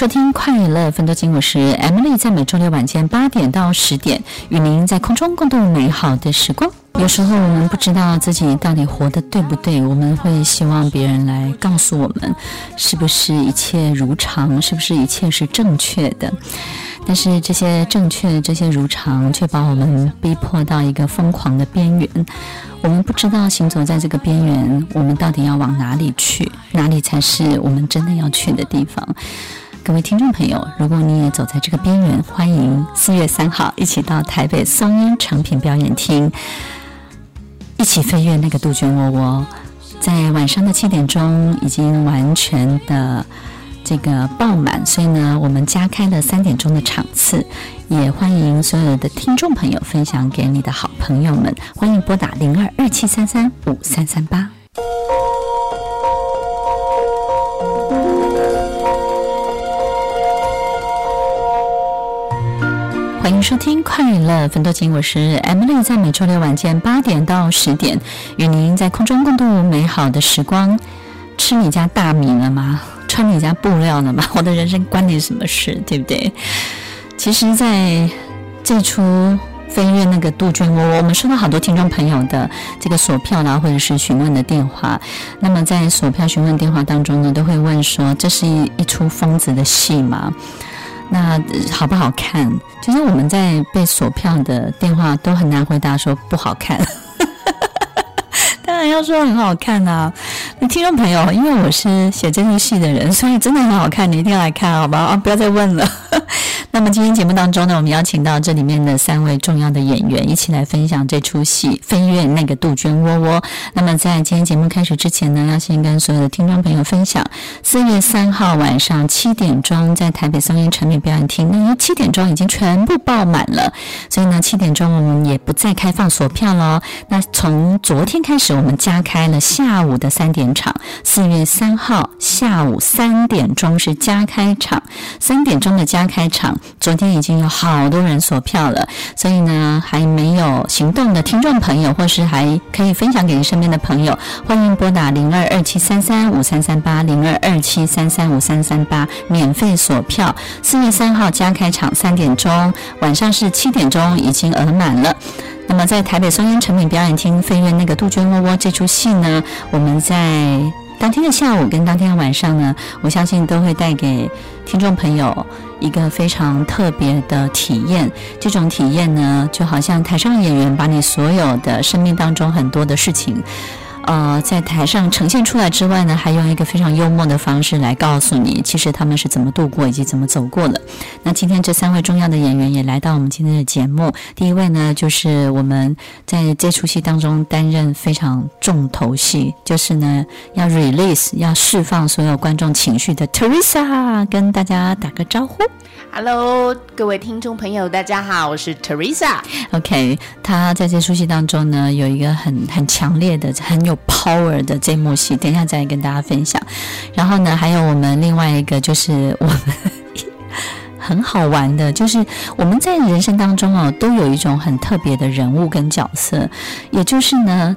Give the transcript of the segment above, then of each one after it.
收听快乐芬多精，我是 Emily，在每周六晚间八点到十点，与您在空中共度美好的时光。有时候我们不知道自己到底活得对不对，我们会希望别人来告诉我们，是不是一切如常，是不是一切是正确的。但是这些正确、这些如常，却把我们逼迫到一个疯狂的边缘。我们不知道行走在这个边缘，我们到底要往哪里去？哪里才是我们真的要去的地方？各位听众朋友，如果你也走在这个边缘，欢迎四月三号一起到台北松烟诚品表演厅，一起飞越那个杜鹃窝窝。在晚上的七点钟已经完全的这个爆满，所以呢，我们加开了三点钟的场次，也欢迎所有的听众朋友分享给你的好朋友们。欢迎拨打零二二七三三五三三八。欢迎收听快乐芬多精，我是 Emily，在每周六晚间八点到十点，与您在空中共度美好的时光。吃你家大米了吗？穿你家布料了吗？我的人生关你什么事，对不对？其实，在这出飞越那个杜鹃窝，我们收到好多听众朋友的这个索票啦，或者是询问的电话。那么，在索票询问电话当中呢，都会问说：这是一一出疯子的戏吗？那好不好看？其实我们在被锁票的电话都很难回答说不好看，当然要说很好看啊！那听众朋友，因为我是写这部戏的人，所以真的很好看，你一定要来看，好吧？啊，不要再问了。那么今天节目当中呢，我们邀请到这里面的三位重要的演员，一起来分享这出戏《飞越那个杜鹃窝窝》。那么在今天节目开始之前呢，要先跟所有的听众朋友分享，四月三号晚上七点钟在台北松烟诚品表演厅，因为七点钟已经全部爆满了，所以呢七点钟我们也不再开放索票了。那从昨天开始，我们加开了下午的三点场，四月三号下午三点钟是加开场，三点钟的加开场。昨天已经有好多人索票了，所以呢，还没有行动的听众朋友，或是还可以分享给你身边的朋友，欢迎拨打零二二七三三五三三八零二二七三三五三三八免费索票。四月三号加开场三点钟，晚上是七点钟已经额满了。那么在台北松烟诚品表演厅飞越那个杜鹃窝窝这出戏呢，我们在。当天的下午跟当天的晚上呢，我相信都会带给听众朋友一个非常特别的体验。这种体验呢，就好像台上演员把你所有的生命当中很多的事情。呃，在台上呈现出来之外呢，还用一个非常幽默的方式来告诉你，其实他们是怎么度过以及怎么走过的。那今天这三位重要的演员也来到我们今天的节目。第一位呢，就是我们在这出戏当中担任非常重头戏，就是呢要 release 要释放所有观众情绪的 Teresa，跟大家打个招呼。Hello，各位听众朋友，大家好，我是 Teresa。OK，他在这出戏当中呢，有一个很很强烈的、很有 power 的这幕戏，等一下再跟大家分享。然后呢，还有我们另外一个，就是我们 很好玩的，就是我们在人生当中啊，都有一种很特别的人物跟角色，也就是呢。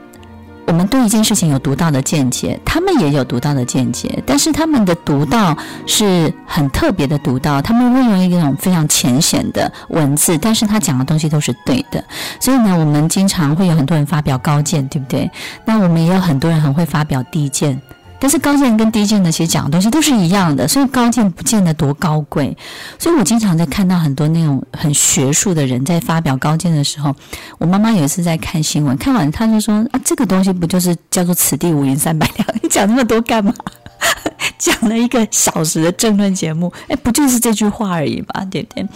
我们对一件事情有独到的见解，他们也有独到的见解，但是他们的独到是很特别的独到，他们会用一种非常浅显的文字，但是他讲的东西都是对的。所以呢，我们经常会有很多人发表高见，对不对？那我们也有很多人很会发表低见。但是高见跟低见呢其实讲的东西都是一样的，所以高见不见得多高贵。所以我经常在看到很多那种很学术的人在发表高见的时候，我妈妈有一次在看新闻，看完她就说：“啊，这个东西不就是叫做‘此地无银三百两’？你讲那么多干嘛？”讲了一个小时的政论节目，哎，不就是这句话而已嘛，对不对？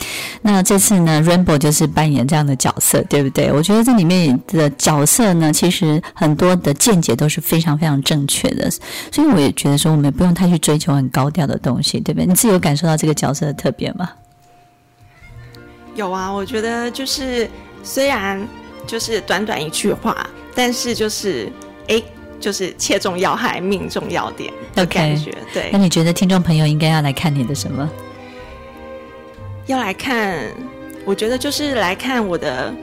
那这次呢，Rainbow 就是扮演这样的角色，对不对？我觉得这里面的角色呢，其实很多的见解都是非常非常正确的，所以我也觉得说，我们不用太去追求很高调的东西，对不对？你自己有感受到这个角色的特别吗？有啊，我觉得就是虽然就是短短一句话，但是就是哎。就是切中要害，命中要点的感觉。Okay. 对，那你觉得听众朋友应该要来看你的什么？要来看，我觉得就是来看我的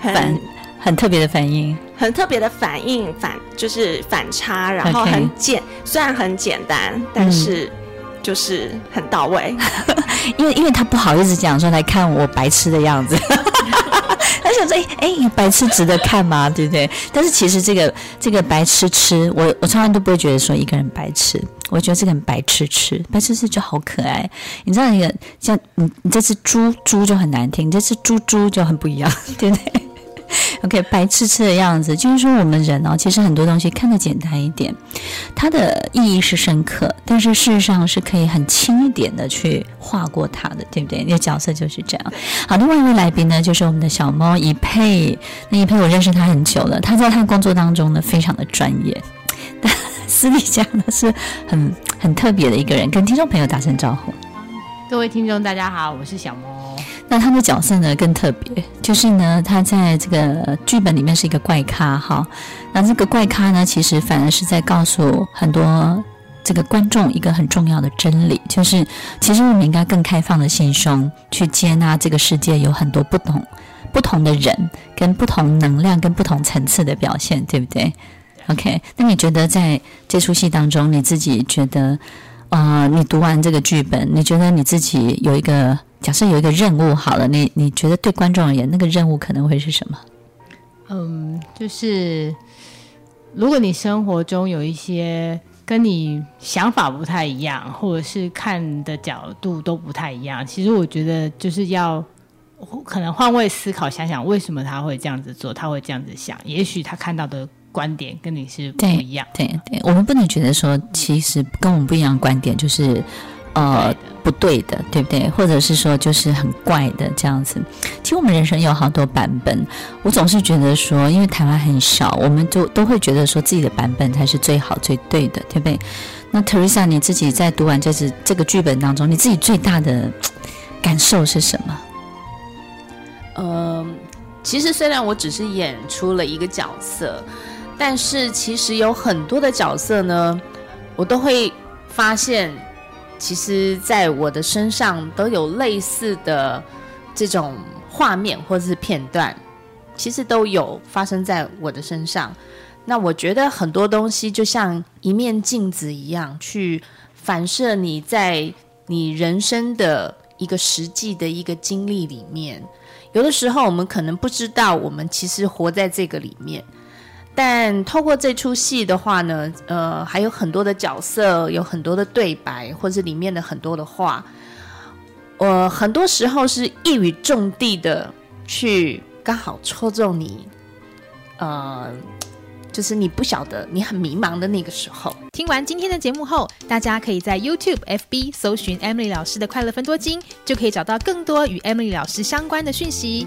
很反很特别的反应，很特别的反应，反就是反差，然后很简，Okay. 虽然很简单，但是就是很到位。嗯、因为因为他不好意思讲说来看我白痴的样子。他想说：“哎哎，白痴值得看吗？对不对？但是其实这个这个白痴痴，我我从来都不会觉得说一个人白痴，我觉得这个人白痴痴，白痴痴就好可爱。你知道那个像你你这只猪猪就很难听，你这只猪猪就很不一样，对不对？” OK，白痴痴的样子，就是说我们人哦，其实很多东西看得简单一点，它的意义是深刻，但是事实上是可以很轻一点的去划过它的，对不对？那个角色就是这样。好，另外一位来宾呢，就是我们的小猫一佩。那一佩我认识他很久了，他在他工作当中呢非常的专业，但 私底下呢是很很特别的一个人，跟听众朋友打声招呼。各位听众，大家好，我是小猫。那他的角色呢更特别，就是呢，他在这个剧本里面是一个怪咖哈。那这个怪咖呢，其实反而是在告诉很多这个观众一个很重要的真理，就是其实我们应该更开放的心胸去接纳这个世界有很多不同不同的人，跟不同能量跟不同层次的表现，对不对？OK，那你觉得在这出戏当中，你自己觉得，呃，你读完这个剧本，你觉得你自己有一个？假设有一个任务好了，你你觉得对观众而言，那个任务可能会是什么？嗯，就是如果你生活中有一些跟你想法不太一样，或者是看的角度都不太一样，其实我觉得就是要可能换位思考，想想为什么他会这样子做，他会这样子想，也许他看到的观点跟你是不一样。对对，对，我们不能觉得说，其实跟我们不一样的观点就是。呃，不对的，对不对？或者是说，就是很怪的这样子。其实我们人生有好多版本，我总是觉得说，因为台湾很小，我们就都会觉得说自己的版本才是最好、最对的，对不对？那 Teresa，你自己在读完这次这个剧本当中，你自己最大的感受是什么？嗯、其实虽然我只是演出了一个角色，但是其实有很多的角色呢，我都会发现。其实，在我的身上都有类似的这种画面或者是片段，其实都有发生在我的身上。那我觉得很多东西就像一面镜子一样，去反射你在你人生的一个实际的一个经历里面。有的时候，我们可能不知道，我们其实活在这个里面。但透过这出戏的话呢，呃，还有很多的角色，有很多的对白，或者里面的很多的话，我、很多时候是一语中的的去刚好戳中你，呃，就是你不晓得，你很迷茫的那个时候。听完今天的节目后，大家可以在 YouTube、FB 搜寻 Emily 老师的快乐分多金，就可以找到更多与 Emily 老师相关的讯息。